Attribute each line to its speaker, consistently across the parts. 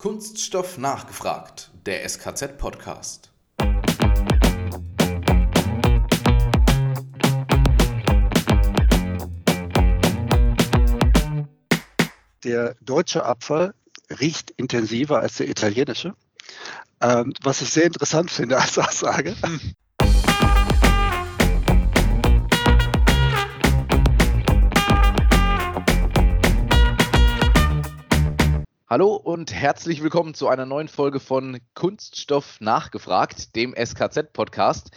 Speaker 1: Kunststoff nachgefragt, der SKZ-Podcast.
Speaker 2: Der deutsche Abfall riecht intensiver als der italienische, ähm, was ich sehr interessant finde als Aussage.
Speaker 1: Hallo und herzlich willkommen zu einer neuen Folge von Kunststoff nachgefragt, dem SKZ-Podcast.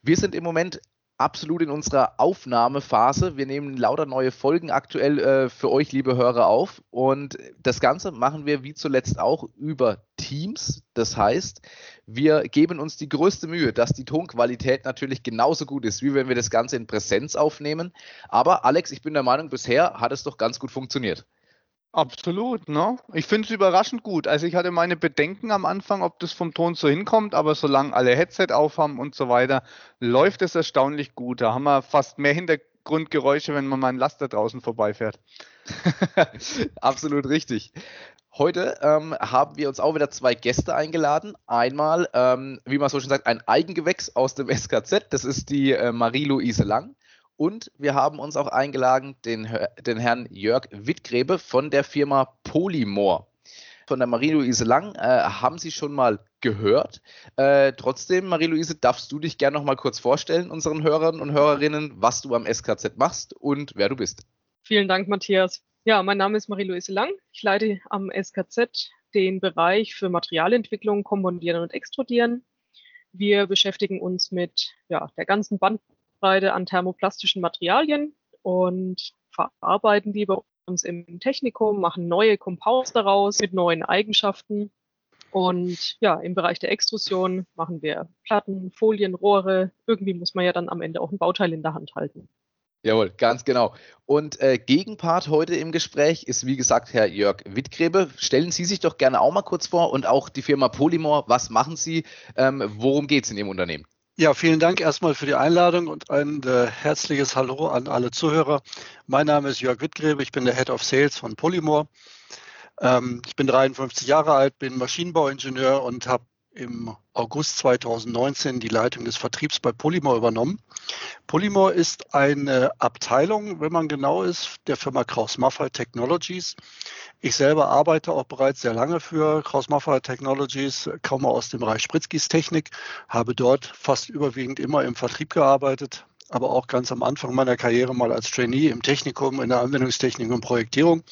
Speaker 1: Wir sind im Moment absolut in unserer Aufnahmephase. Wir nehmen lauter neue Folgen aktuell äh, für euch, liebe Hörer, auf. Und das Ganze machen wir wie zuletzt auch über Teams. Das heißt, wir geben uns die größte Mühe, dass die Tonqualität natürlich genauso gut ist, wie wenn wir das Ganze in Präsenz aufnehmen. Aber Alex, ich bin der Meinung, bisher hat es doch ganz gut funktioniert.
Speaker 3: Absolut, ne? Ich finde es überraschend gut. Also ich hatte meine Bedenken am Anfang, ob das vom Ton so hinkommt, aber solange alle Headset aufhaben und so weiter, läuft es erstaunlich gut. Da haben wir fast mehr Hintergrundgeräusche, wenn man mal ein Laster draußen vorbeifährt.
Speaker 1: Absolut richtig. Heute ähm, haben wir uns auch wieder zwei Gäste eingeladen. Einmal, ähm, wie man so schön sagt, ein Eigengewächs aus dem SKZ. Das ist die äh, Marie-Louise Lang. Und wir haben uns auch eingeladen, den, den Herrn Jörg Wittgräbe von der Firma Polymor. Von der Marie-Louise Lang äh, haben Sie schon mal gehört. Äh, trotzdem, Marie-Louise, darfst du dich gerne noch mal kurz vorstellen, unseren Hörern und Hörerinnen, was du am SKZ machst und wer du bist.
Speaker 4: Vielen Dank, Matthias. Ja, mein Name ist Marie-Louise Lang. Ich leite am SKZ den Bereich für Materialentwicklung, Kompondieren und Extrudieren. Wir beschäftigen uns mit ja, der ganzen Bandbreite Bandbreite an thermoplastischen Materialien und verarbeiten die bei uns im Technikum, machen neue Compounds daraus mit neuen Eigenschaften. Und ja, im Bereich der Extrusion machen wir Platten, Folien, Rohre. Irgendwie muss man ja dann am Ende auch ein Bauteil in der Hand halten.
Speaker 1: Jawohl, ganz genau. Und äh, Gegenpart heute im Gespräch ist, wie gesagt, Herr Jörg Wittgräbe. Stellen Sie sich doch gerne auch mal kurz vor und auch die Firma Polymor. Was machen Sie? Ähm, worum geht es in Ihrem Unternehmen?
Speaker 2: Ja, vielen Dank erstmal für die Einladung und ein äh, herzliches Hallo an alle Zuhörer. Mein Name ist Jörg Wittgräbe, ich bin der Head of Sales von Polymor. Ähm, ich bin 53 Jahre alt, bin Maschinenbauingenieur und habe im August 2019 die Leitung des Vertriebs bei Polymor übernommen. Polymor ist eine Abteilung, wenn man genau ist, der Firma Kraus-Maffei Technologies. Ich selber arbeite auch bereits sehr lange für Kraus-Maffei Technologies, komme aus dem Bereich Spritzgießtechnik, habe dort fast überwiegend immer im Vertrieb gearbeitet, aber auch ganz am Anfang meiner Karriere mal als Trainee im Technikum in der Anwendungstechnik und Projektierung.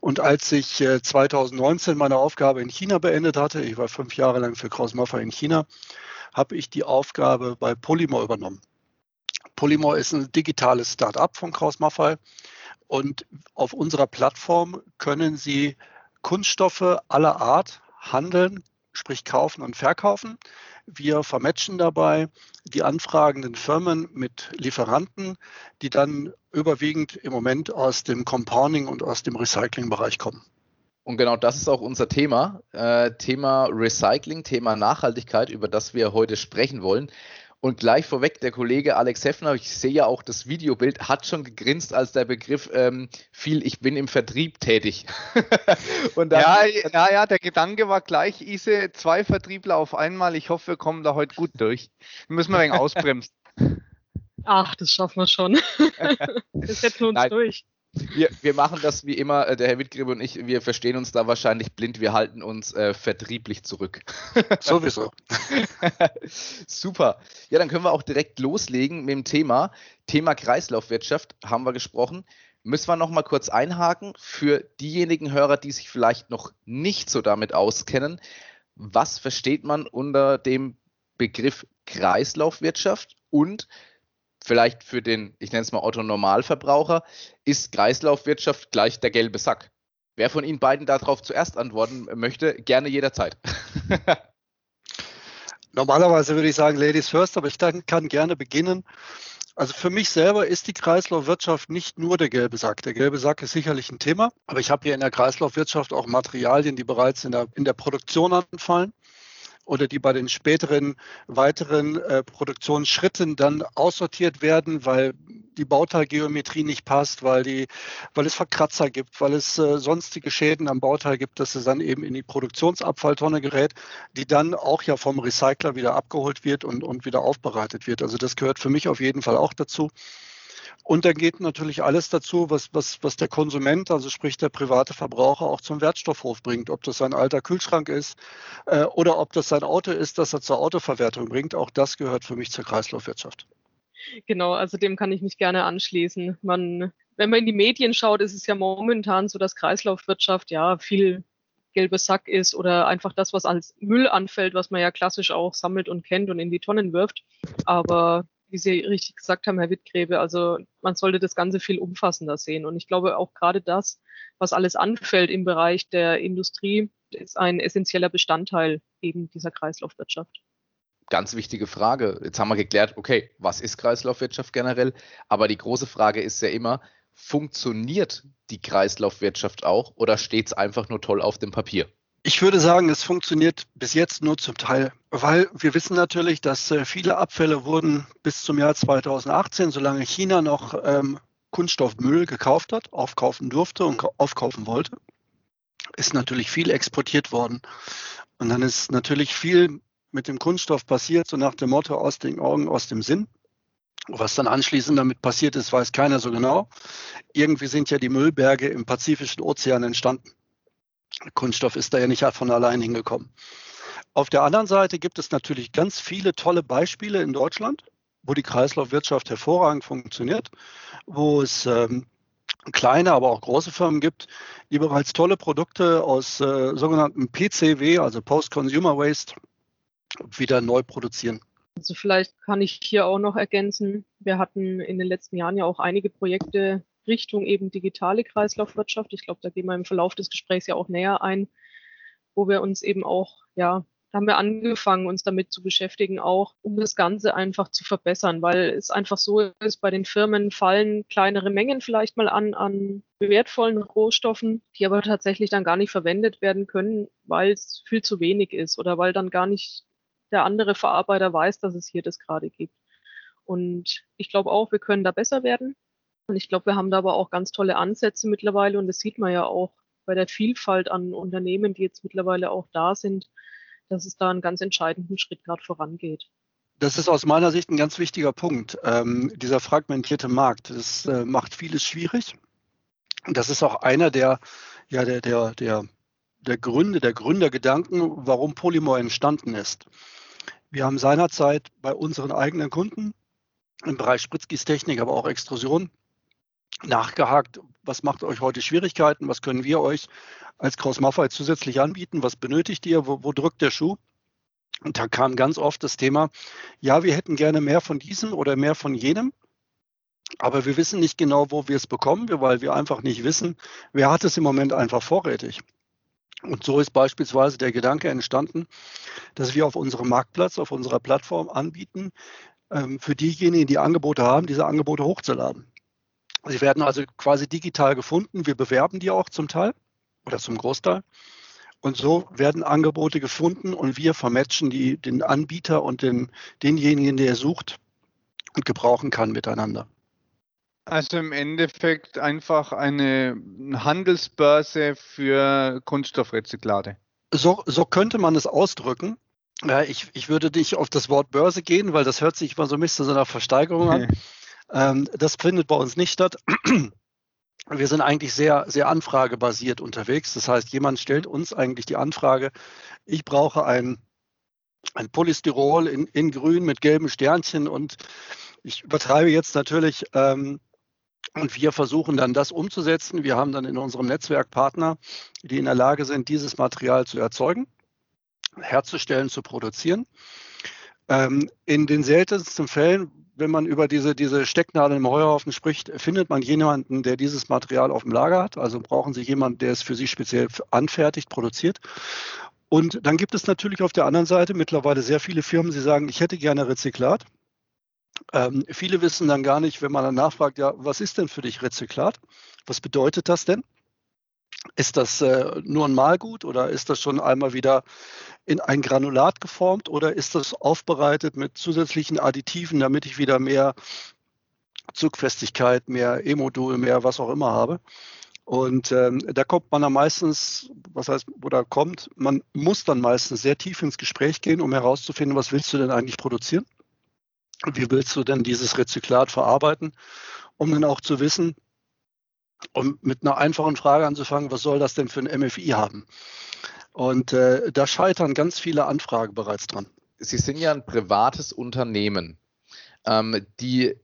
Speaker 2: Und als ich 2019 äh, meine Aufgabe in China beendet hatte, ich war fünf Jahre lang für Kraus-Maffei in China, habe ich die Aufgabe bei Polymor übernommen. Polymor ist ein digitales Start-up von Kraus-Maffei und auf unserer Plattform können Sie Kunststoffe aller Art handeln, sprich kaufen und verkaufen. Wir vermatchen dabei die anfragenden Firmen mit Lieferanten, die dann überwiegend im Moment aus dem Compounding und aus dem Recyclingbereich kommen.
Speaker 1: Und genau das ist auch unser Thema, äh, Thema Recycling, Thema Nachhaltigkeit, über das wir heute sprechen wollen. Und gleich vorweg, der Kollege Alex Heffner, ich sehe ja auch das Videobild, hat schon gegrinst, als der Begriff ähm, fiel, ich bin im Vertrieb tätig.
Speaker 3: dann, ja, ja, ja, der Gedanke war gleich, Ise, zwei Vertriebler auf einmal, ich hoffe, wir kommen da heute gut durch. Müssen wir ein wenig ausbremsen.
Speaker 4: Ach, das schaffen wir schon. wir setzen uns Nein. durch.
Speaker 1: Wir, wir machen das wie immer, äh, der Herr Wittgräbe und ich, wir verstehen uns da wahrscheinlich blind, wir halten uns äh, vertrieblich zurück.
Speaker 2: Sowieso.
Speaker 1: Super. Ja, dann können wir auch direkt loslegen mit dem Thema. Thema Kreislaufwirtschaft haben wir gesprochen. Müssen wir noch mal kurz einhaken für diejenigen Hörer, die sich vielleicht noch nicht so damit auskennen. Was versteht man unter dem Begriff Kreislaufwirtschaft und vielleicht für den, ich nenne es mal Otto Normalverbraucher, ist Kreislaufwirtschaft gleich der gelbe Sack. Wer von Ihnen beiden darauf zuerst antworten möchte, gerne jederzeit.
Speaker 2: Normalerweise würde ich sagen Ladies first, aber ich kann gerne beginnen. Also für mich selber ist die Kreislaufwirtschaft nicht nur der gelbe Sack. Der gelbe Sack ist sicherlich ein Thema, aber ich habe hier in der Kreislaufwirtschaft auch Materialien, die bereits in der, in der Produktion anfallen oder die bei den späteren weiteren äh, Produktionsschritten dann aussortiert werden, weil die Bauteilgeometrie nicht passt, weil, die, weil es Verkratzer gibt, weil es äh, sonstige Schäden am Bauteil gibt, dass es dann eben in die Produktionsabfalltonne gerät, die dann auch ja vom Recycler wieder abgeholt wird und, und wieder aufbereitet wird. Also das gehört für mich auf jeden Fall auch dazu. Und da geht natürlich alles dazu, was, was, was der Konsument, also sprich der private Verbraucher, auch zum Wertstoffhof bringt. Ob das ein alter Kühlschrank ist äh, oder ob das sein Auto ist, das er zur Autoverwertung bringt. Auch das gehört für mich zur Kreislaufwirtschaft.
Speaker 4: Genau, also dem kann ich mich gerne anschließen. Man, wenn man in die Medien schaut, ist es ja momentan so, dass Kreislaufwirtschaft ja viel gelber Sack ist oder einfach das, was als Müll anfällt, was man ja klassisch auch sammelt und kennt und in die Tonnen wirft. Aber wie Sie richtig gesagt haben, Herr Wittgräbe, also man sollte das Ganze viel umfassender sehen. Und ich glaube auch gerade das, was alles anfällt im Bereich der Industrie, ist ein essentieller Bestandteil eben dieser Kreislaufwirtschaft.
Speaker 1: Ganz wichtige Frage. Jetzt haben wir geklärt, okay, was ist Kreislaufwirtschaft generell? Aber die große Frage ist ja immer, funktioniert die Kreislaufwirtschaft auch oder steht es einfach nur toll auf dem Papier?
Speaker 2: Ich würde sagen, es funktioniert bis jetzt nur zum Teil, weil wir wissen natürlich, dass äh, viele Abfälle wurden bis zum Jahr 2018, solange China noch ähm, Kunststoffmüll gekauft hat, aufkaufen durfte und aufkaufen wollte, ist natürlich viel exportiert worden. Und dann ist natürlich viel mit dem Kunststoff passiert, so nach dem Motto aus den Augen, aus dem Sinn. Was dann anschließend damit passiert ist, weiß keiner so genau. Irgendwie sind ja die Müllberge im Pazifischen Ozean entstanden. Kunststoff ist da ja nicht von allein hingekommen. Auf der anderen Seite gibt es natürlich ganz viele tolle Beispiele in Deutschland, wo die Kreislaufwirtschaft hervorragend funktioniert, wo es ähm, kleine, aber auch große Firmen gibt, die bereits tolle Produkte aus äh, sogenannten PCW, also Post-Consumer Waste, wieder neu produzieren.
Speaker 4: Also vielleicht kann ich hier auch noch ergänzen, wir hatten in den letzten Jahren ja auch einige Projekte Richtung eben digitale Kreislaufwirtschaft. Ich glaube, da gehen wir im Verlauf des Gesprächs ja auch näher ein, wo wir uns eben auch, ja, da haben wir angefangen, uns damit zu beschäftigen, auch um das Ganze einfach zu verbessern, weil es einfach so ist, bei den Firmen fallen kleinere Mengen vielleicht mal an, an wertvollen Rohstoffen, die aber tatsächlich dann gar nicht verwendet werden können, weil es viel zu wenig ist oder weil dann gar nicht der andere Verarbeiter weiß, dass es hier das gerade gibt. Und ich glaube auch, wir können da besser werden. Und ich glaube, wir haben da aber auch ganz tolle Ansätze mittlerweile und das sieht man ja auch bei der Vielfalt an Unternehmen, die jetzt mittlerweile auch da sind, dass es da einen ganz entscheidenden Schritt gerade vorangeht.
Speaker 2: Das ist aus meiner Sicht ein ganz wichtiger Punkt. Ähm, dieser fragmentierte Markt, das äh, macht vieles schwierig. Das ist auch einer der, ja, der, der, der, der Gründe, der Gründergedanken, warum Polymor entstanden ist. Wir haben seinerzeit bei unseren eigenen Kunden im Bereich Spritzgießtechnik, aber auch Extrusion nachgehakt, was macht euch heute Schwierigkeiten, was können wir euch als Kraus Maffei zusätzlich anbieten, was benötigt ihr, wo, wo drückt der Schuh? Und da kam ganz oft das Thema, ja, wir hätten gerne mehr von diesem oder mehr von jenem, aber wir wissen nicht genau, wo wir es bekommen, weil wir einfach nicht wissen, wer hat es im Moment einfach vorrätig. Und so ist beispielsweise der Gedanke entstanden, dass wir auf unserem Marktplatz, auf unserer Plattform anbieten, ähm, für diejenigen, die Angebote haben, diese Angebote hochzuladen. Sie werden also quasi digital gefunden. Wir bewerben die auch zum Teil oder zum Großteil. Und so werden Angebote gefunden und wir vermatchen die, den Anbieter und den, denjenigen, der sucht und gebrauchen kann miteinander.
Speaker 3: Also im Endeffekt einfach eine Handelsbörse für Kunststoffrezyklate.
Speaker 2: So, so könnte man es ausdrücken. Ich, ich würde nicht auf das Wort Börse gehen, weil das hört sich immer so ein bisschen so einer Versteigerung an. Ähm, das findet bei uns nicht statt. Wir sind eigentlich sehr, sehr anfragebasiert unterwegs. Das heißt, jemand stellt uns eigentlich die Anfrage, ich brauche ein, ein Polystyrol in, in grün mit gelben Sternchen und ich übertreibe jetzt natürlich. Ähm, und wir versuchen dann das umzusetzen. Wir haben dann in unserem Netzwerk Partner, die in der Lage sind, dieses Material zu erzeugen, herzustellen, zu produzieren. Ähm, in den seltensten Fällen wenn man über diese, diese Stecknadeln im Heuhaufen spricht, findet man jemanden, der dieses Material auf dem Lager hat. Also brauchen Sie jemanden, der es für Sie speziell anfertigt, produziert. Und dann gibt es natürlich auf der anderen Seite mittlerweile sehr viele Firmen, die sagen, ich hätte gerne Rezyklat. Ähm, viele wissen dann gar nicht, wenn man dann nachfragt, ja, was ist denn für dich Rezyklat? Was bedeutet das denn? Ist das äh, nur ein Malgut oder ist das schon einmal wieder in ein Granulat geformt oder ist das aufbereitet mit zusätzlichen Additiven, damit ich wieder mehr Zugfestigkeit, mehr E-Modul, mehr was auch immer habe. Und ähm, da kommt man dann meistens, was heißt, oder kommt, man muss dann meistens sehr tief ins Gespräch gehen, um herauszufinden, was willst du denn eigentlich produzieren? Wie willst du denn dieses Rezyklat verarbeiten? Um dann auch zu wissen, um mit einer einfachen Frage anzufangen, was soll das denn für ein MFI haben? Und äh, da scheitern ganz viele Anfragen bereits dran.
Speaker 1: Sie sind ja ein privates Unternehmen, ähm, die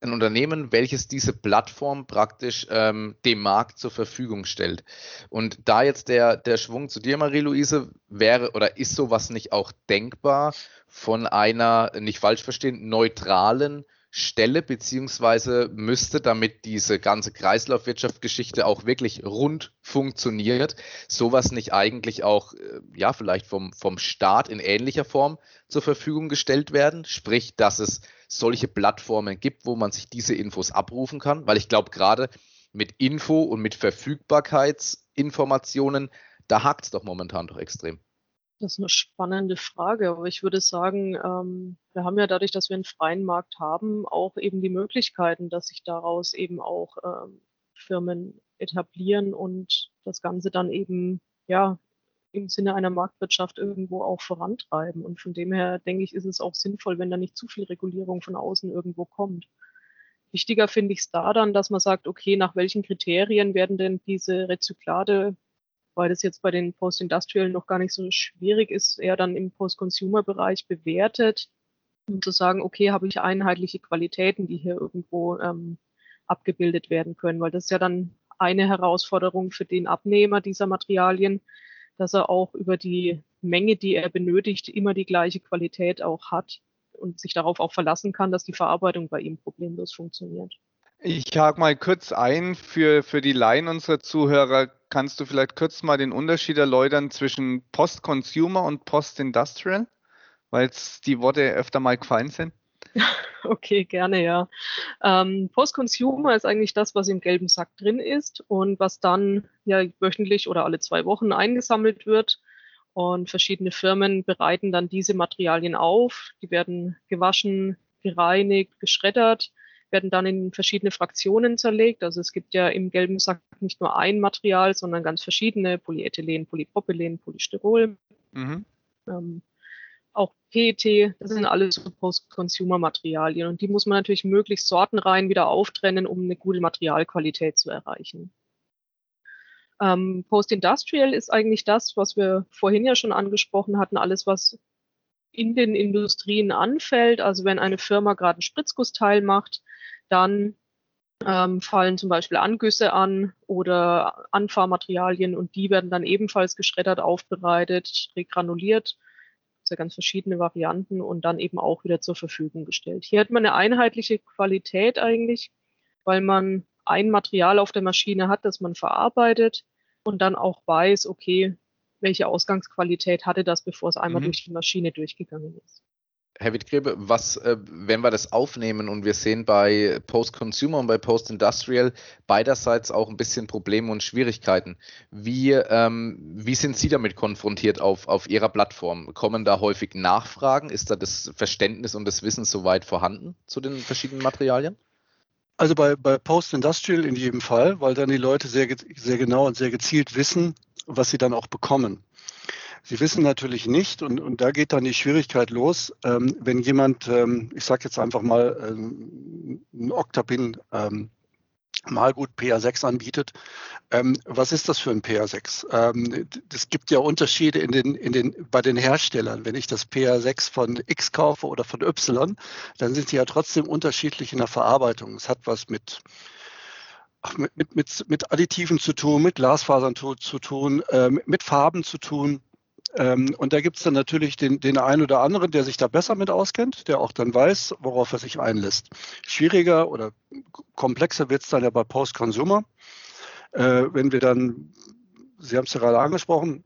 Speaker 1: ein Unternehmen, welches diese Plattform praktisch ähm, dem Markt zur Verfügung stellt. Und da jetzt der, der Schwung zu dir, Marie-Louise, wäre oder ist sowas nicht auch denkbar von einer, nicht falsch verstehen, neutralen Stelle, beziehungsweise müsste, damit diese ganze Kreislaufwirtschaftsgeschichte auch wirklich rund funktioniert, sowas nicht eigentlich auch, äh, ja, vielleicht vom, vom Staat in ähnlicher Form zur Verfügung gestellt werden? Sprich, dass es solche Plattformen gibt, wo man sich diese Infos abrufen kann? Weil ich glaube, gerade mit Info und mit Verfügbarkeitsinformationen, da hakt es doch momentan doch extrem.
Speaker 4: Das ist eine spannende Frage, aber ich würde sagen, ähm, wir haben ja dadurch, dass wir einen freien Markt haben, auch eben die Möglichkeiten, dass sich daraus eben auch ähm, Firmen etablieren und das Ganze dann eben ja im Sinne einer Marktwirtschaft irgendwo auch vorantreiben. Und von dem her denke ich, ist es auch sinnvoll, wenn da nicht zu viel Regulierung von außen irgendwo kommt. Wichtiger finde ich es da dann, dass man sagt, okay, nach welchen Kriterien werden denn diese Rezyklate weil das jetzt bei den Post-Industrial noch gar nicht so schwierig ist, eher dann im Post-Consumer-Bereich bewertet, um zu sagen, okay, habe ich einheitliche Qualitäten, die hier irgendwo ähm, abgebildet werden können, weil das ist ja dann eine Herausforderung für den Abnehmer dieser Materialien, dass er auch über die Menge, die er benötigt, immer die gleiche Qualität auch hat und sich darauf auch verlassen kann, dass die Verarbeitung bei ihm problemlos funktioniert.
Speaker 3: Ich hake mal kurz ein für, für die Laien unserer Zuhörer. Kannst du vielleicht kurz mal den Unterschied erläutern zwischen Post-Consumer und Post-Industrial? Weil die Worte öfter mal gefallen sind.
Speaker 4: Okay, gerne, ja. Ähm, Post-Consumer ist eigentlich das, was im gelben Sack drin ist und was dann ja wöchentlich oder alle zwei Wochen eingesammelt wird. Und verschiedene Firmen bereiten dann diese Materialien auf. Die werden gewaschen, gereinigt, geschreddert werden dann in verschiedene Fraktionen zerlegt. Also es gibt ja im gelben Sack nicht nur ein Material, sondern ganz verschiedene, Polyethylen, Polypropylen, Polystyrol. Mhm. Ähm, auch PET, das sind alles so Post-Consumer-Materialien und die muss man natürlich möglichst sortenrein wieder auftrennen, um eine gute Materialqualität zu erreichen. Ähm, Post-Industrial ist eigentlich das, was wir vorhin ja schon angesprochen hatten, alles, was in den Industrien anfällt. Also wenn eine Firma gerade ein Spritzgussteil macht, dann ähm, fallen zum Beispiel Angüsse an oder Anfahrmaterialien und die werden dann ebenfalls geschreddert, aufbereitet, regranuliert. Sind ja ganz verschiedene Varianten und dann eben auch wieder zur Verfügung gestellt. Hier hat man eine einheitliche Qualität eigentlich, weil man ein Material auf der Maschine hat, das man verarbeitet und dann auch weiß, okay, welche Ausgangsqualität hatte das, bevor es einmal mhm. durch die Maschine durchgegangen ist.
Speaker 1: Herr Wittgrebe, was, äh, wenn wir das aufnehmen und wir sehen bei Post-Consumer und bei Post-Industrial beiderseits auch ein bisschen Probleme und Schwierigkeiten. Wie, ähm, wie sind Sie damit konfrontiert auf, auf Ihrer Plattform? Kommen da häufig Nachfragen? Ist da das Verständnis und das Wissen soweit vorhanden zu den verschiedenen Materialien?
Speaker 2: Also bei, bei Post-Industrial in jedem Fall, weil dann die Leute sehr, sehr genau und sehr gezielt wissen, was sie dann auch bekommen. Sie wissen natürlich nicht, und, und da geht dann die Schwierigkeit los, ähm, wenn jemand, ähm, ich sage jetzt einfach mal, ähm, ein Octapin ähm, Malgut PA6 anbietet. Ähm, was ist das für ein PA6? Ähm, es gibt ja Unterschiede in den, in den, bei den Herstellern. Wenn ich das PA6 von X kaufe oder von Y, dann sind sie ja trotzdem unterschiedlich in der Verarbeitung. Es hat was mit mit, mit, mit, Additiven zu tun, mit Glasfasern zu, zu tun, äh, mit Farben zu tun. Ähm, und da gibt es dann natürlich den, den einen oder anderen, der sich da besser mit auskennt, der auch dann weiß, worauf er sich einlässt. Schwieriger oder komplexer wird es dann ja bei Post-Consumer. Äh, wenn wir dann, Sie haben es ja gerade angesprochen,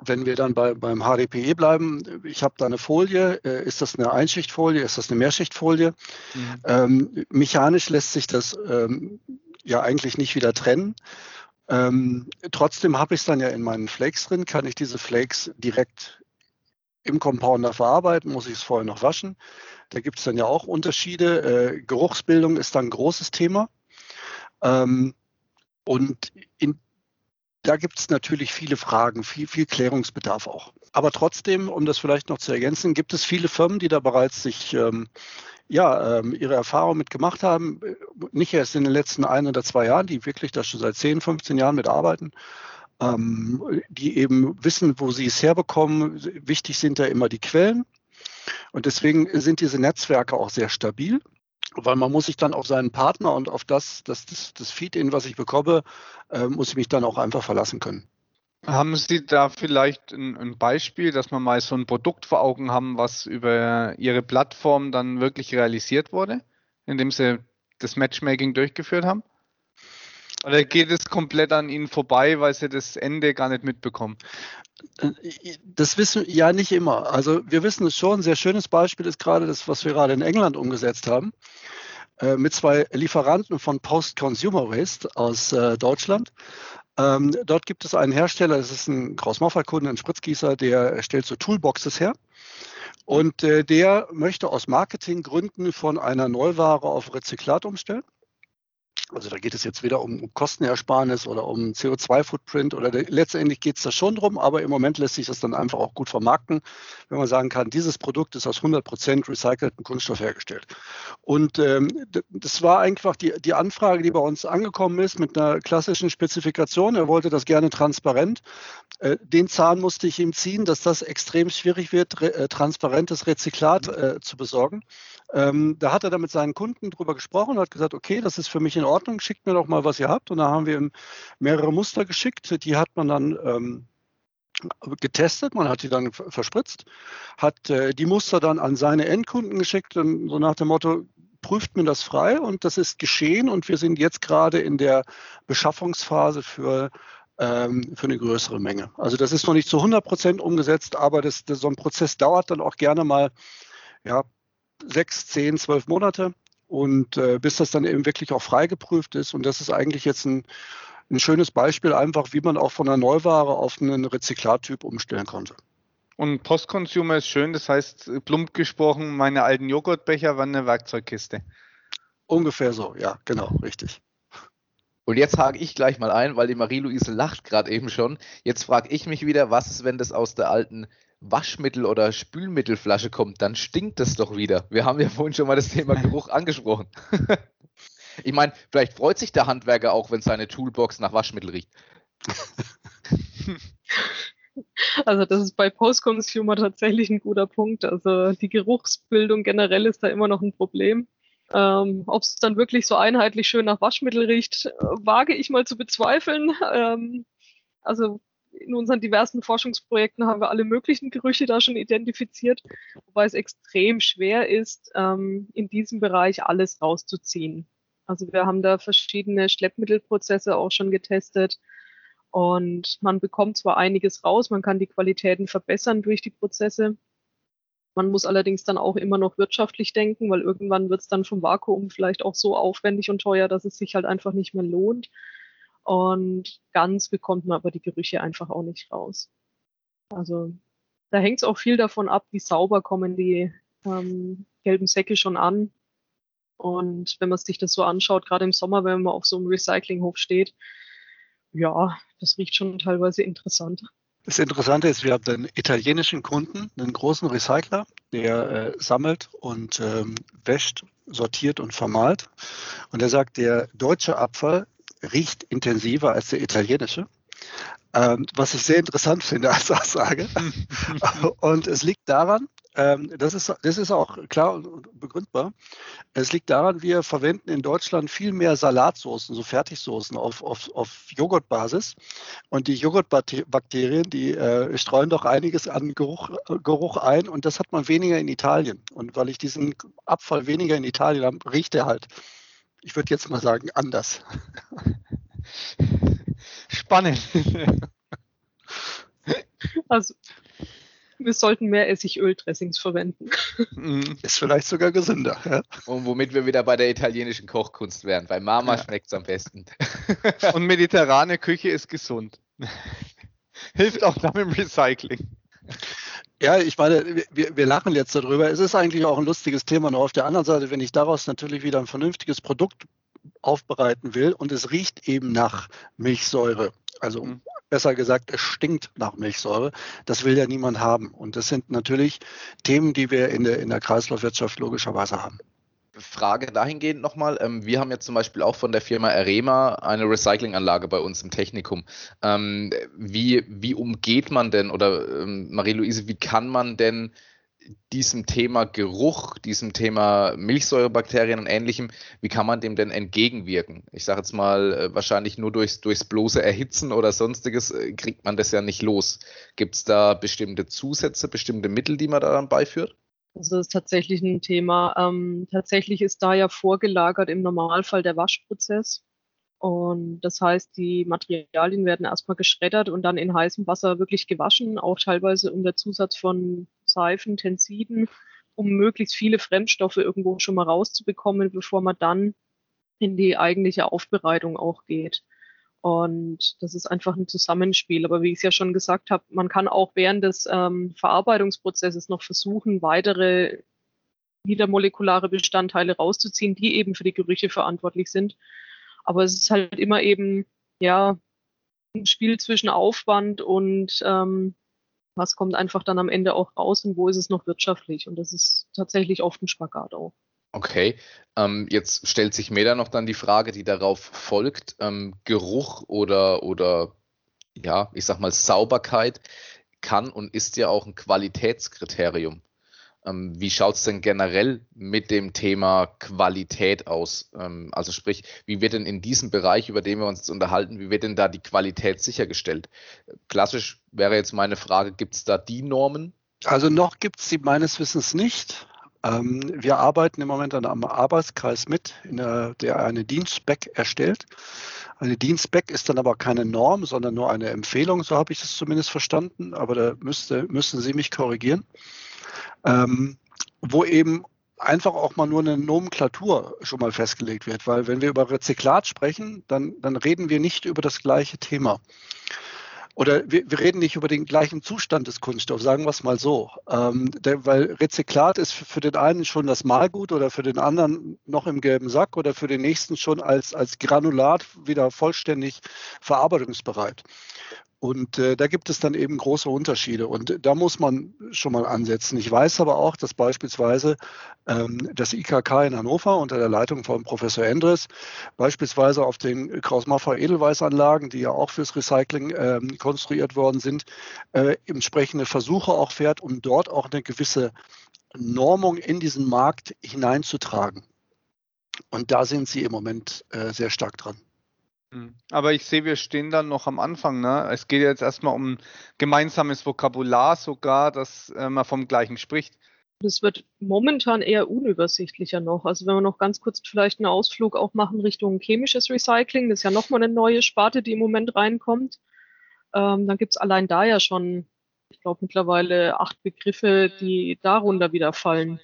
Speaker 2: wenn wir dann bei, beim HDPE bleiben, ich habe da eine Folie, äh, ist das eine Einschichtfolie, ist das eine Mehrschichtfolie? Mhm. Ähm, mechanisch lässt sich das ähm, ja eigentlich nicht wieder trennen. Ähm, trotzdem habe ich es dann ja in meinen Flakes drin, kann ich diese Flakes direkt im Compounder verarbeiten, muss ich es vorher noch waschen. Da gibt es dann ja auch Unterschiede. Äh, Geruchsbildung ist dann ein großes Thema. Ähm, und in, da gibt es natürlich viele Fragen, viel, viel Klärungsbedarf auch. Aber trotzdem, um das vielleicht noch zu ergänzen, gibt es viele Firmen, die da bereits sich ähm, ja, ähm, ihre Erfahrung mit gemacht haben. Nicht erst in den letzten ein oder zwei Jahren, die wirklich da schon seit 10, 15 Jahren mitarbeiten, ähm, die eben wissen, wo sie es herbekommen. Wichtig sind da immer die Quellen. Und deswegen sind diese Netzwerke auch sehr stabil, weil man muss sich dann auf seinen Partner und auf das, das, das, das Feed-In, was ich bekomme, äh, muss ich mich dann auch einfach verlassen können.
Speaker 3: Haben Sie da vielleicht ein, ein, Beispiel, dass wir mal so ein Produkt vor Augen haben, was über Ihre Plattform dann wirklich realisiert wurde, indem Sie das Matchmaking durchgeführt haben? Oder geht es komplett an Ihnen vorbei, weil Sie das Ende gar nicht mitbekommen?
Speaker 2: Das wissen ja nicht immer. Also wir wissen es schon. Ein sehr schönes Beispiel ist gerade das, was wir gerade in England umgesetzt haben. Äh, mit zwei Lieferanten von Post-Consumer Waste aus äh, Deutschland. Ähm, dort gibt es einen Hersteller, das ist ein Kraus-Maffei-Kunde, ein Spritzgießer, der stellt so Toolboxes her. Und äh, der möchte aus Marketinggründen von einer Neuware auf Rezyklat umstellen. Also da geht es jetzt wieder um Kostenersparnis oder um CO2-Footprint oder letztendlich geht es da schon drum, aber im Moment lässt sich das dann einfach auch gut vermarkten, wenn man sagen kann, dieses Produkt ist aus 100 Prozent recycelten Kunststoff hergestellt. Und ähm, das war einfach die, die Anfrage, die bei uns angekommen ist mit einer klassischen Spezifikation. Er wollte das gerne transparent. Äh, den Zahn musste ich ihm ziehen, dass das extrem schwierig wird, re, äh, transparentes Rezyklat äh, zu besorgen. Ähm, da hat er dann mit seinen Kunden drüber gesprochen und hat gesagt, okay, das ist für mich in Ordnung, schickt mir doch mal, was ihr habt. Und da haben wir ihm mehrere Muster geschickt, die hat man dann ähm, getestet, man hat die dann verspritzt, hat äh, die Muster dann an seine Endkunden geschickt, und so nach dem Motto, prüft mir das frei und das ist geschehen und wir sind jetzt gerade in der Beschaffungsphase für ähm, für eine größere Menge. Also das ist noch nicht zu 100 Prozent umgesetzt, aber das, das, so ein Prozess dauert dann auch gerne mal ja, sechs, zehn, zwölf Monate und äh, bis das dann eben wirklich auch frei geprüft ist. Und das ist eigentlich jetzt ein, ein schönes Beispiel einfach, wie man auch von einer Neuware auf einen Rezyklattyp umstellen konnte.
Speaker 3: Und Postconsumer ist schön, das heißt, plump gesprochen, meine alten Joghurtbecher waren eine Werkzeugkiste.
Speaker 2: Ungefähr so, ja, genau, richtig.
Speaker 1: Und jetzt hake ich gleich mal ein, weil die Marie-Louise lacht gerade eben schon. Jetzt frage ich mich wieder, was ist, wenn das aus der alten Waschmittel- oder Spülmittelflasche kommt, dann stinkt das doch wieder. Wir haben ja vorhin schon mal das Thema Geruch angesprochen. ich meine, vielleicht freut sich der Handwerker auch, wenn seine Toolbox nach Waschmittel riecht.
Speaker 4: Also das ist bei Post-Consumer tatsächlich ein guter Punkt. Also die Geruchsbildung generell ist da immer noch ein Problem. Ähm, Ob es dann wirklich so einheitlich schön nach Waschmittel riecht, wage ich mal zu bezweifeln. Ähm, also in unseren diversen Forschungsprojekten haben wir alle möglichen Gerüche da schon identifiziert, wobei es extrem schwer ist, ähm, in diesem Bereich alles rauszuziehen. Also wir haben da verschiedene Schleppmittelprozesse auch schon getestet und man bekommt zwar einiges raus, man kann die Qualitäten verbessern durch die Prozesse. Man muss allerdings dann auch immer noch wirtschaftlich denken, weil irgendwann wird es dann vom Vakuum vielleicht auch so aufwendig und teuer, dass es sich halt einfach nicht mehr lohnt. Und ganz bekommt man aber die Gerüche einfach auch nicht raus. Also da hängt es auch viel davon ab, wie sauber kommen die ähm, gelben Säcke schon an. Und wenn man sich das so anschaut, gerade im Sommer, wenn man auf so einem Recyclinghof steht, ja, das riecht schon teilweise interessant.
Speaker 2: Das Interessante ist, wir haben einen italienischen Kunden, einen großen Recycler, der äh, sammelt und ähm, wäscht, sortiert und vermahlt. Und er sagt, der deutsche Abfall riecht intensiver als der italienische. Ähm, was ich sehr interessant finde als Aussage. und es liegt daran, ähm, das, ist, das ist auch klar und begründbar. Es liegt daran, wir verwenden in Deutschland viel mehr Salatsoßen, so Fertigsoßen auf, auf, auf Joghurtbasis. Und die Joghurtbakterien, die äh, streuen doch einiges an Geruch, Geruch ein und das hat man weniger in Italien. Und weil ich diesen Abfall weniger in Italien habe, riecht er halt ich würde jetzt mal sagen, anders.
Speaker 3: Spannend.
Speaker 4: Also, wir sollten mehr Essigöl-Dressings verwenden.
Speaker 2: Mhm. Ist vielleicht sogar gesünder. Ja?
Speaker 1: Und womit wir wieder bei der italienischen Kochkunst wären. Bei Mama ja. schmeckt es am besten.
Speaker 3: Und mediterrane Küche ist gesund. Hilft auch dann im Recycling.
Speaker 2: Ja, ich meine, wir, wir lachen jetzt darüber. Es ist eigentlich auch ein lustiges Thema. Nur auf der anderen Seite, wenn ich daraus natürlich wieder ein vernünftiges Produkt aufbereiten will und es riecht eben nach Milchsäure, also mhm. besser gesagt, es stinkt nach Milchsäure, das will ja niemand haben. Und das sind natürlich Themen, die wir in der, in der Kreislaufwirtschaft logischerweise haben.
Speaker 1: Frage dahingehend nochmal. Ähm, wir haben jetzt zum Beispiel auch von der Firma Arema eine Recyclinganlage bei uns im Technikum. Ähm, wie, wie umgeht man denn oder ähm, Marie-Louise, wie kann man denn diesem Thema Geruch, diesem Thema Milchsäurebakterien und ähnlichem, wie kann man dem denn entgegenwirken? Ich sage jetzt mal, äh, wahrscheinlich nur durchs, durchs bloße Erhitzen oder sonstiges äh, kriegt man das ja nicht los. Gibt es da bestimmte Zusätze, bestimmte Mittel, die man da dann beiführt?
Speaker 4: Also das ist tatsächlich ein Thema. Ähm, tatsächlich ist da ja vorgelagert im Normalfall der Waschprozess. Und das heißt, die Materialien werden erstmal geschreddert und dann in heißem Wasser wirklich gewaschen, auch teilweise unter Zusatz von Seifen, Tensiden, um möglichst viele Fremdstoffe irgendwo schon mal rauszubekommen, bevor man dann in die eigentliche Aufbereitung auch geht. Und das ist einfach ein Zusammenspiel. Aber wie ich es ja schon gesagt habe, man kann auch während des ähm, Verarbeitungsprozesses noch versuchen, weitere niedermolekulare Bestandteile rauszuziehen, die eben für die Gerüche verantwortlich sind. Aber es ist halt immer eben, ja, ein Spiel zwischen Aufwand und ähm, was kommt einfach dann am Ende auch raus und wo ist es noch wirtschaftlich. Und das ist tatsächlich oft ein Spagat auch.
Speaker 1: Okay, ähm, jetzt stellt sich mir da noch dann die Frage, die darauf folgt, ähm, Geruch oder, oder ja, ich sag mal Sauberkeit kann und ist ja auch ein Qualitätskriterium. Ähm, wie schaut es denn generell mit dem Thema Qualität aus? Ähm, also sprich, wie wird denn in diesem Bereich, über den wir uns jetzt unterhalten, wie wird denn da die Qualität sichergestellt? Klassisch wäre jetzt meine Frage, gibt es da die Normen?
Speaker 2: Also noch gibt es sie meines Wissens nicht. Ähm, wir arbeiten im Moment an einem Arbeitskreis mit, der, der eine Dienstspec erstellt. Eine Dienstspec ist dann aber keine Norm, sondern nur eine Empfehlung, so habe ich es zumindest verstanden, aber da müsste, müssen Sie mich korrigieren, ähm, wo eben einfach auch mal nur eine Nomenklatur schon mal festgelegt wird, weil wenn wir über Rezyklat sprechen, dann, dann reden wir nicht über das gleiche Thema oder wir, wir, reden nicht über den gleichen Zustand des Kunststoffs, sagen wir es mal so. Ähm, der, weil Rezyklat ist für, für, den einen schon das Malgut oder für den anderen noch im gelben Sack oder für den nächsten schon als, als Granulat wieder vollständig verarbeitungsbereit. Und äh, da gibt es dann eben große Unterschiede. Und da muss man schon mal ansetzen. Ich weiß aber auch, dass beispielsweise ähm, das IKK in Hannover unter der Leitung von Professor Endres beispielsweise auf den Kraus-Maffei Edelweißanlagen, die ja auch fürs Recycling ähm, konstruiert worden sind, äh, entsprechende Versuche auch fährt, um dort auch eine gewisse Normung in diesen Markt hineinzutragen. Und da sind sie im Moment äh, sehr stark dran.
Speaker 3: Hm. Aber ich sehe, wir stehen dann noch am Anfang. Ne? Es geht jetzt erstmal um gemeinsames Vokabular sogar, dass äh, man vom gleichen spricht.
Speaker 4: Das wird momentan eher unübersichtlicher noch. Also wenn wir noch ganz kurz vielleicht einen Ausflug auch machen Richtung chemisches Recycling, das ist ja nochmal eine neue Sparte, die im Moment reinkommt. Ähm, dann gibt es allein da ja schon, ich glaube, mittlerweile acht Begriffe, die darunter wieder fallen.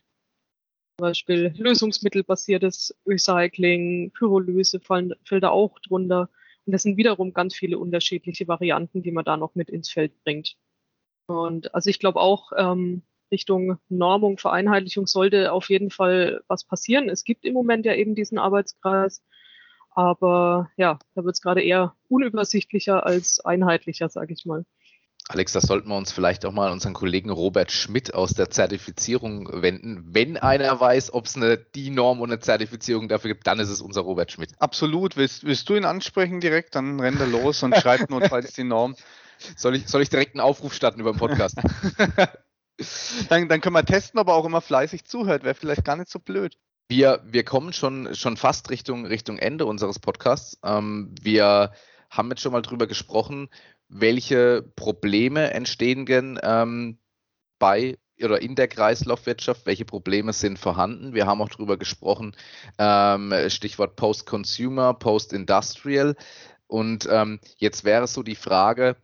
Speaker 4: Zum Beispiel lösungsmittelbasiertes Recycling, Pyrolyse fallen, fällt da auch drunter. Und das sind wiederum ganz viele unterschiedliche Varianten, die man da noch mit ins Feld bringt. Und also ich glaube auch, ähm, Richtung Normung, Vereinheitlichung sollte auf jeden Fall was passieren. Es gibt im Moment ja eben diesen Arbeitskreis, aber ja, da wird es gerade eher unübersichtlicher als einheitlicher, sage ich mal.
Speaker 1: Alex, da sollten wir uns vielleicht auch mal unseren Kollegen Robert Schmidt aus der Zertifizierung wenden. Wenn einer weiß, ob es eine DIN-Norm und eine Zertifizierung dafür gibt, dann ist es unser Robert Schmidt.
Speaker 3: Absolut. Willst, willst du ihn ansprechen direkt? Dann rennt er los und schreibt notfalls die Norm.
Speaker 1: Soll ich, soll ich direkt einen Aufruf starten über den Podcast?
Speaker 3: dann, dann können wir testen, ob er auch immer fleißig zuhört. Wäre vielleicht gar nicht so blöd.
Speaker 1: Wir, wir kommen schon, schon fast Richtung, Richtung Ende unseres Podcasts. Ähm, wir haben jetzt schon mal drüber gesprochen, welche Probleme entstehen denn ähm, bei oder in der Kreislaufwirtschaft, welche Probleme sind vorhanden. Wir haben auch darüber gesprochen, ähm, Stichwort Post-Consumer, Post-Industrial. Und ähm, jetzt wäre so die Frage,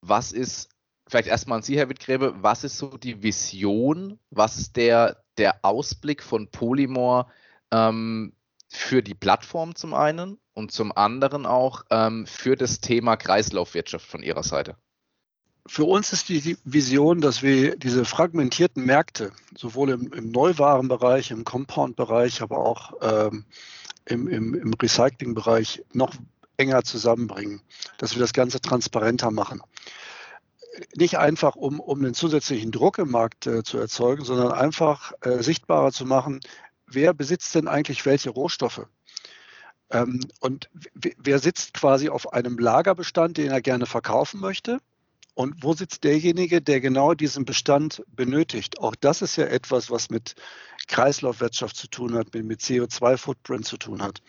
Speaker 1: was ist, vielleicht erstmal an Sie, Herr Wittgräbe, was ist so die Vision, was ist der, der Ausblick von Polymor ähm, für die Plattform zum einen und zum anderen auch ähm, für das Thema Kreislaufwirtschaft von Ihrer Seite?
Speaker 2: für uns ist die Vision, dass wir diese fragmentierten Märkte, sowohl im, im Neuwarenbereich, im Compound-Bereich, aber auch ähm, im, im, im Recycling-Bereich noch enger zusammenbringen, dass wir das Ganze transparenter machen. Nicht einfach, um, um einen zusätzlichen Druck im Markt äh, zu erzeugen, sondern einfach äh, sichtbarer zu machen, wer besitzt denn eigentlich welche Rohstoffe? Ähm, und wer sitzt quasi auf einem Lagerbestand, den er gerne verkaufen möchte? Und wo sitzt derjenige, der genau diesen Bestand benötigt? Auch das ist ja etwas, was mit Kreislaufwirtschaft zu tun hat, mit, CO2-Footprint zu tun hat.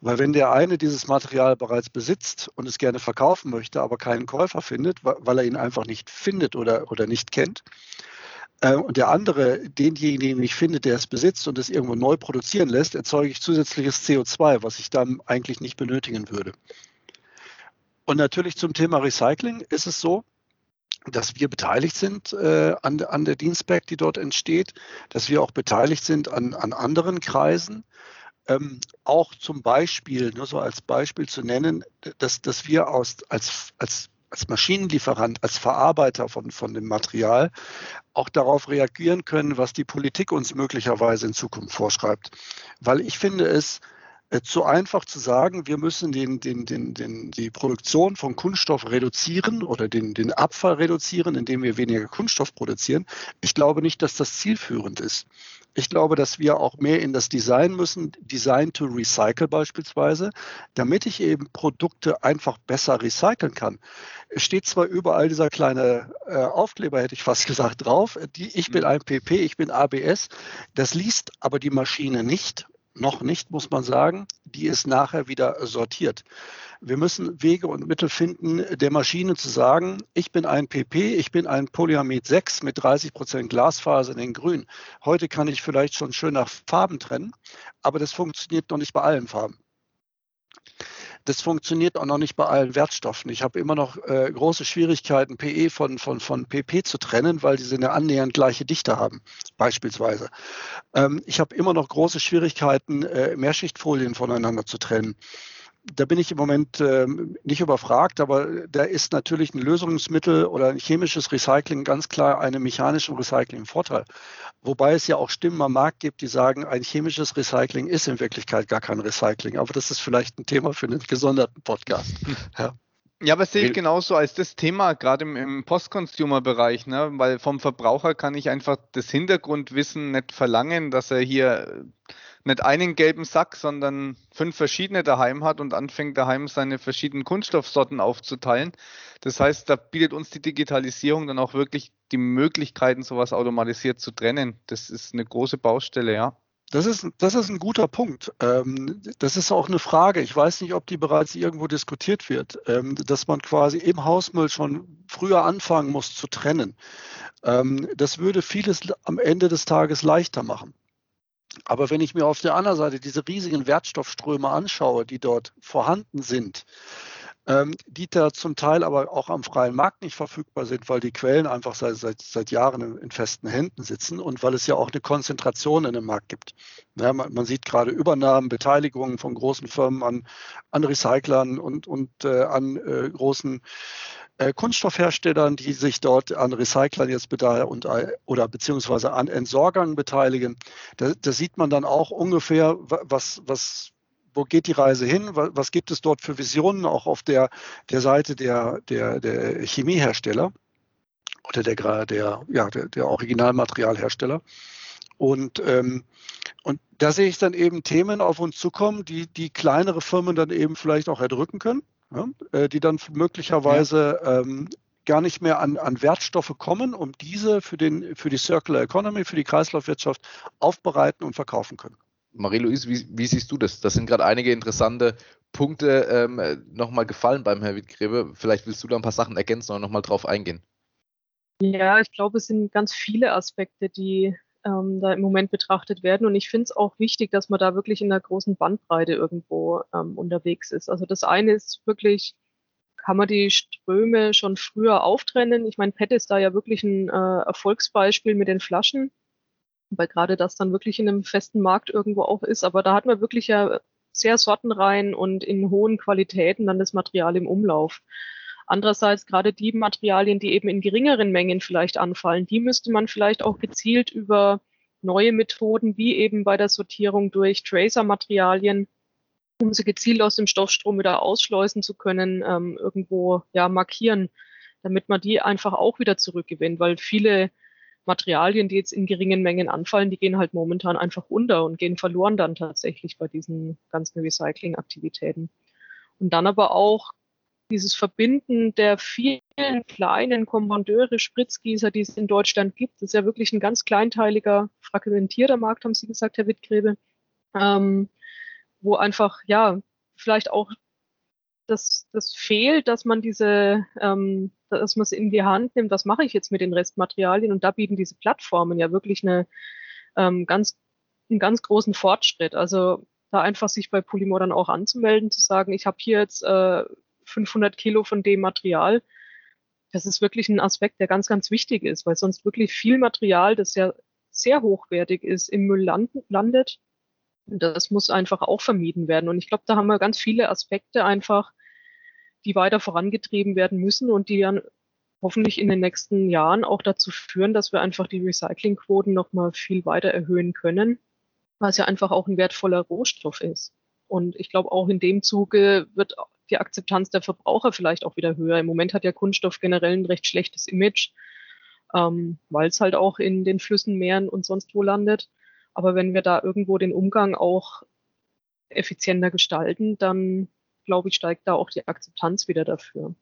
Speaker 2: Weil wenn der eine dieses Material bereits besitzt und es gerne verkaufen möchte, aber keinen Käufer findet, weil er ihn einfach nicht findet oder, oder nicht kennt, und der andere denjenigen nicht findet, der es besitzt und es irgendwo neu produzieren lässt, erzeuge ich zusätzliches CO2, was ich dann eigentlich nicht benötigen würde. Und natürlich zum Thema Recycling ist es so, dass wir beteiligt sind äh, an, an, der Dienstback, die dort entsteht, dass wir auch beteiligt sind an, an anderen Kreisen. Ähm, auch zum Beispiel, nur so als Beispiel zu nennen, dass, dass wir aus, als, als, als Maschinenlieferant, als Verarbeiter von, von dem Material auch darauf reagieren können, was die Politik uns möglicherweise in Zukunft vorschreibt. Weil ich finde es äh, zu einfach zu sagen, wir müssen den, den, den, den, die Produktion von Kunststoff reduzieren oder den, den Abfall reduzieren, indem wir weniger Kunststoff produzieren. Ich glaube nicht, dass das zielführend ist. Ich glaube, dass wir auch mehr in das Design müssen, Design to Recycle beispielsweise, damit ich eben Produkte einfach besser recyceln kann. Es steht zwar überall dieser kleine äh, Aufkleber, hätte ich fast gesagt, drauf, die, ich bin mhm. ein PP, ich bin ABS, das liest aber die Maschine nicht noch nicht, muss man sagen. Die ist nachher wieder sortiert. Wir müssen Wege und Mittel finden, der Maschine zu sagen, ich bin ein PP, ich bin ein Polyamid 6 mit 30 Prozent Glasfaser in Grün. Heute kann ich vielleicht schon schön nach Farben trennen, aber das funktioniert noch nicht bei allen Farben. Das funktioniert auch noch nicht bei allen Wertstoffen. Ich habe immer noch äh, große Schwierigkeiten, PE von, von, von PP zu trennen, weil diese eine annähernd gleiche Dichte haben, beispielsweise. Ähm, ich habe immer noch große Schwierigkeiten, äh, Mehrschichtfolien voneinander zu trennen da bin ich im Moment äh, nicht überfragt, aber da ist natürlich ein Lösungsmittel oder ein chemisches Recycling ganz klar einem mechanischen Recycling Vorteil. Wobei es ja auch Stimmen am Markt gibt, die sagen, ein chemisches Recycling ist in Wirklichkeit gar kein Recycling. Aber das ist vielleicht ein Thema für einen gesonderten Podcast.
Speaker 3: Ja. Ja, aber sehe ich genauso als das Thema, gerade im, im Post-Consumer-Bereich, ne? weil vom Verbraucher kann ich einfach das Hintergrundwissen nicht verlangen, dass er hier nicht einen gelben Sack, sondern fünf verschiedene daheim hat und anfängt daheim seine verschiedenen Kunststoffsorten aufzuteilen. Das heißt, da bietet uns die Digitalisierung dann auch wirklich die Möglichkeiten, sowas automatisiert zu trennen. Das ist eine große Baustelle, ja.
Speaker 2: Das ist, das ist ein guter Punkt. Ähm, das ist auch eine Frage. Ich weiß nicht, ob die bereits irgendwo diskutiert wird, ähm, dass man quasi im Hausmüll schon früher anfangen muss zu trennen. Ähm, das würde vieles am Ende des Tages leichter machen. Aber wenn ich mir auf der anderen Seite diese riesigen Wertstoffströme anschaue, die dort vorhanden sind, ähm, die da zum Teil aber auch am freien Markt nicht verfügbar sind, weil die Quellen einfach seit, seit, seit Jahren in, festen Händen sitzen und weil es ja auch eine Konzentration in dem Markt gibt. Ja, man, man, sieht gerade Übernahmen, Beteiligungen von großen Firmen an, an Recyclern und, und äh, an äh, großen Kunststoffherstellern, die sich dort an Recyclern jetzt und, äh, oder beziehungsweise an Entsorgern beteiligen. Da, da sieht man dann auch ungefähr, was, was, wo geht die Reise hin? Was, was gibt es dort für Visionen auch auf der, der Seite der, der, der Chemiehersteller oder der, der, ja, der, der Originalmaterialhersteller? Und, ähm, und da sehe ich dann eben Themen auf uns zukommen, die, die kleinere Firmen dann eben vielleicht auch erdrücken können ja, äh, die dann möglicherweise ja. ähm, gar nicht mehr an, an Wertstoffe kommen, um diese für, den, für die Circular Economy, für die Kreislaufwirtschaft aufbereiten und verkaufen können.
Speaker 1: Marie-Louise, wie, wie, siehst du das? Das sind gerade einige interessante Punkte ähm, nochmal gefallen beim Herrn Wittgrebe. Vielleicht willst du da ein paar Sachen ergänzen und nochmal drauf eingehen.
Speaker 4: Ja, ich glaube, es sind ganz viele Aspekte, die ähm, da im Moment betrachtet werden. Und ich finde es auch wichtig, dass man da wirklich in einer großen Bandbreite irgendwo ähm, unterwegs ist. Also das eine ist wirklich, kann man die Ströme schon früher auftrennen? Ich meine, PET ist da ja wirklich ein äh, Erfolgsbeispiel mit den Flaschen, weil gerade das dann wirklich in einem festen Markt irgendwo auch ist. Aber da hat man wirklich ja sehr sortenrein und in hohen Qualitäten dann das Material im Umlauf. Andererseits gerade die Materialien, die eben in geringeren Mengen vielleicht anfallen, die müsste man vielleicht auch gezielt über neue Methoden wie eben bei der Sortierung durch Tracer-Materialien, um sie gezielt aus dem Stoffstrom wieder ausschleusen zu können, ähm, irgendwo ja markieren, damit man die einfach auch wieder zurückgewinnt, weil viele Materialien, die jetzt in geringen Mengen anfallen, die gehen halt momentan einfach unter und gehen verloren dann tatsächlich bei diesen ganzen Recycling-Aktivitäten. Und dann aber auch dieses Verbinden der vielen kleinen Kommandeure, Spritzgießer, die es in Deutschland gibt, ist ja wirklich ein ganz kleinteiliger, fragmentierter Markt, haben Sie gesagt, Herr Wittgräbe, ähm, wo einfach, ja, vielleicht auch das, das fehlt, dass man diese, ähm, dass man es in die Hand nimmt, was mache ich jetzt mit den Restmaterialien? Und da bieten diese Plattformen ja wirklich eine ähm, ganz, einen ganz großen Fortschritt. Also da einfach sich bei Polymor dann auch anzumelden, zu sagen, ich habe hier jetzt äh, 500 Kilo von dem Material. Das ist wirklich ein Aspekt, der ganz, ganz wichtig ist, weil sonst wirklich viel Material, das ja sehr hochwertig ist, im Müll landet. Und das muss einfach auch vermieden werden. Und ich glaube, da haben wir ganz viele Aspekte einfach, die weiter vorangetrieben werden müssen und die dann hoffentlich in den nächsten Jahren auch dazu führen, dass wir einfach die Recyclingquoten nochmal viel weiter erhöhen können, was ja einfach auch ein wertvoller Rohstoff ist. Und ich glaube, auch in dem Zuge wird die Akzeptanz der Verbraucher vielleicht auch wieder höher. Im Moment hat ja Kunststoff generell ein recht schlechtes Image, ähm, weil es halt auch in den Flüssen, Meeren und sonst wo landet. Aber wenn wir da irgendwo den Umgang auch effizienter gestalten, dann glaube ich, steigt da auch die Akzeptanz wieder dafür.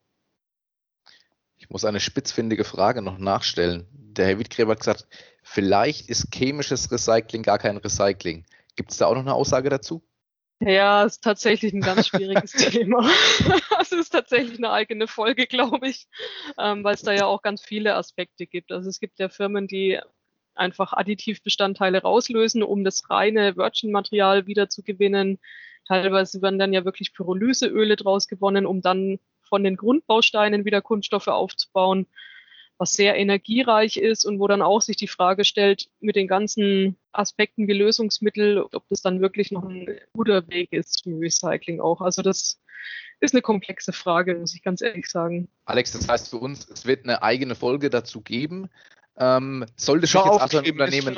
Speaker 1: Ich muss eine spitzfindige Frage noch nachstellen. Der Herr Wiedgräber hat gesagt, vielleicht ist chemisches Recycling gar kein Recycling. Gibt es da auch noch eine Aussage dazu?
Speaker 4: Ja, ist tatsächlich ein ganz schwieriges Thema. Es ist tatsächlich eine eigene Folge, glaube ich, ähm, weil es da ja auch ganz viele Aspekte gibt. Also es gibt ja Firmen, die einfach Additivbestandteile rauslösen, um das reine Virgin-Material wieder zu gewinnen. Teilweise werden dann ja wirklich Pyrolyseöle draus gewonnen, um dann von den Grundbausteinen wieder Kunststoffe aufzubauen was sehr energiereich ist und wo dann auch sich die Frage stellt, mit den ganzen Aspekten wie Lösungsmittel, ob das dann wirklich noch ein guter Weg ist zum Recycling auch. Also das ist eine komplexe Frage, muss ich ganz ehrlich sagen.
Speaker 1: Alex, das heißt für uns, es wird eine eigene Folge dazu geben. Ähm, sollte sich jetzt also ein Unternehmen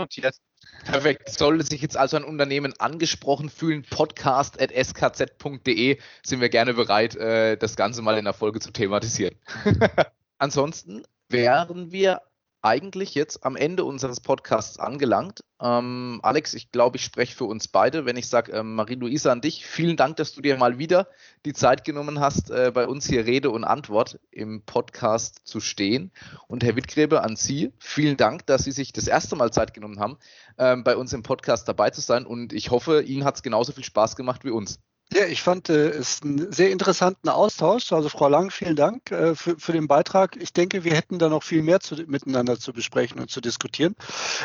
Speaker 1: Perfekt. Sollte sich jetzt also ein Unternehmen angesprochen fühlen, podcast.skz.de, sind wir gerne bereit, äh, das Ganze mal in der Folge zu thematisieren. Ansonsten wären wir eigentlich jetzt am Ende unseres Podcasts angelangt. Ähm, Alex, ich glaube, ich spreche für uns beide, wenn ich sage, ähm, Marie-Louise an dich, vielen Dank, dass du dir mal wieder die Zeit genommen hast, äh, bei uns hier Rede und Antwort im Podcast zu stehen. Und Herr Wittgräbe, an Sie, vielen Dank, dass Sie sich das erste Mal Zeit genommen haben, ähm, bei uns im Podcast dabei zu sein. Und ich hoffe, Ihnen hat es genauso viel Spaß gemacht wie uns.
Speaker 2: Ja, ich fand äh, es einen sehr interessanten Austausch. Also Frau Lang, vielen Dank äh, für, für den Beitrag. Ich denke, wir hätten da noch viel mehr zu, miteinander zu besprechen und zu diskutieren.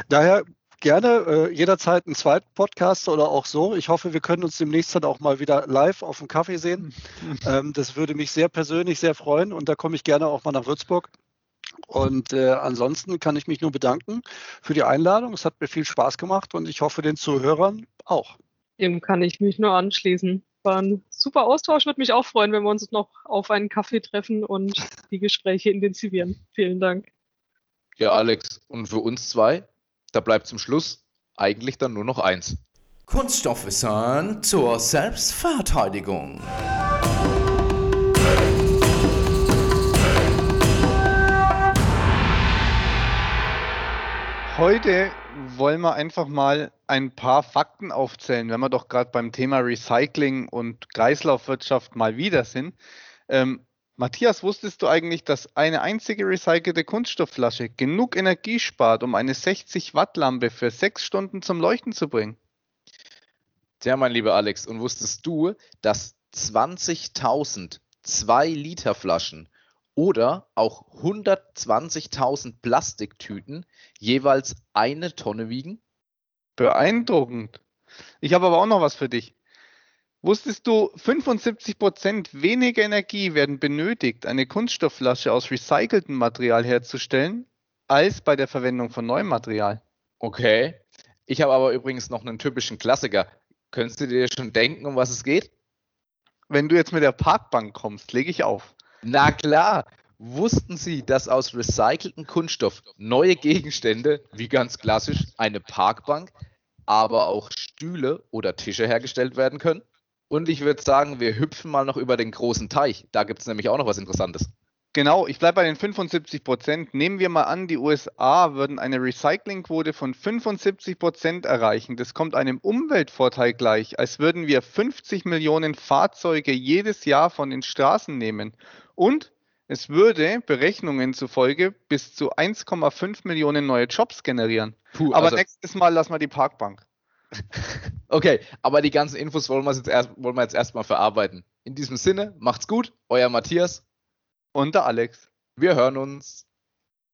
Speaker 2: Daher gerne äh, jederzeit einen zweiten Podcast oder auch so. Ich hoffe, wir können uns demnächst dann auch mal wieder live auf dem Kaffee sehen. ähm, das würde mich sehr persönlich sehr freuen und da komme ich gerne auch mal nach Würzburg. Und äh, ansonsten kann ich mich nur bedanken für die Einladung. Es hat mir viel Spaß gemacht und ich hoffe den Zuhörern auch.
Speaker 4: Dem kann ich mich nur anschließen war ein super Austausch. Würde mich auch freuen, wenn wir uns noch auf einen Kaffee treffen und die Gespräche intensivieren. Vielen Dank.
Speaker 1: Ja, Alex, und für uns zwei, da bleibt zum Schluss eigentlich dann nur noch eins.
Speaker 5: Kunststoffwissern zur Selbstverteidigung.
Speaker 3: Heute wollen wir einfach mal ein paar Fakten aufzählen, wenn wir doch gerade beim Thema Recycling und Kreislaufwirtschaft mal wieder sind. Ähm, Matthias, wusstest du eigentlich, dass eine einzige recycelte Kunststoffflasche genug Energie spart, um eine 60 Watt Lampe für sechs Stunden zum Leuchten zu bringen?
Speaker 1: Tja, mein lieber Alex, und wusstest du, dass 20.000 2 Liter Flaschen oder auch 120.000 Plastiktüten jeweils eine Tonne wiegen?
Speaker 3: Beeindruckend. Ich habe aber auch noch was für dich. Wusstest du, 75% weniger Energie werden benötigt, eine Kunststoffflasche aus recyceltem Material herzustellen, als bei der Verwendung von neuem Material?
Speaker 1: Okay. Ich habe aber übrigens noch einen typischen Klassiker. Könntest du dir schon denken, um was es geht?
Speaker 3: Wenn du jetzt mit der Parkbank kommst, lege ich auf.
Speaker 1: Na klar. Wussten Sie, dass aus recyceltem Kunststoff neue Gegenstände, wie ganz klassisch eine Parkbank, aber auch Stühle oder Tische hergestellt werden können? Und ich würde sagen, wir hüpfen mal noch über den großen Teich. Da gibt es nämlich auch noch was Interessantes.
Speaker 3: Genau, ich bleibe bei den 75 Prozent. Nehmen wir mal an, die USA würden eine Recyclingquote von 75 Prozent erreichen. Das kommt einem Umweltvorteil gleich, als würden wir 50 Millionen Fahrzeuge jedes Jahr von den Straßen nehmen. Und es würde Berechnungen zufolge bis zu 1,5 Millionen neue Jobs generieren. Puh, aber also nächstes Mal lassen wir die Parkbank.
Speaker 1: okay, aber die ganzen Infos wollen wir jetzt, erst, wollen wir jetzt erstmal verarbeiten. In diesem Sinne, macht's gut, euer Matthias
Speaker 3: und der Alex.
Speaker 1: Wir hören uns.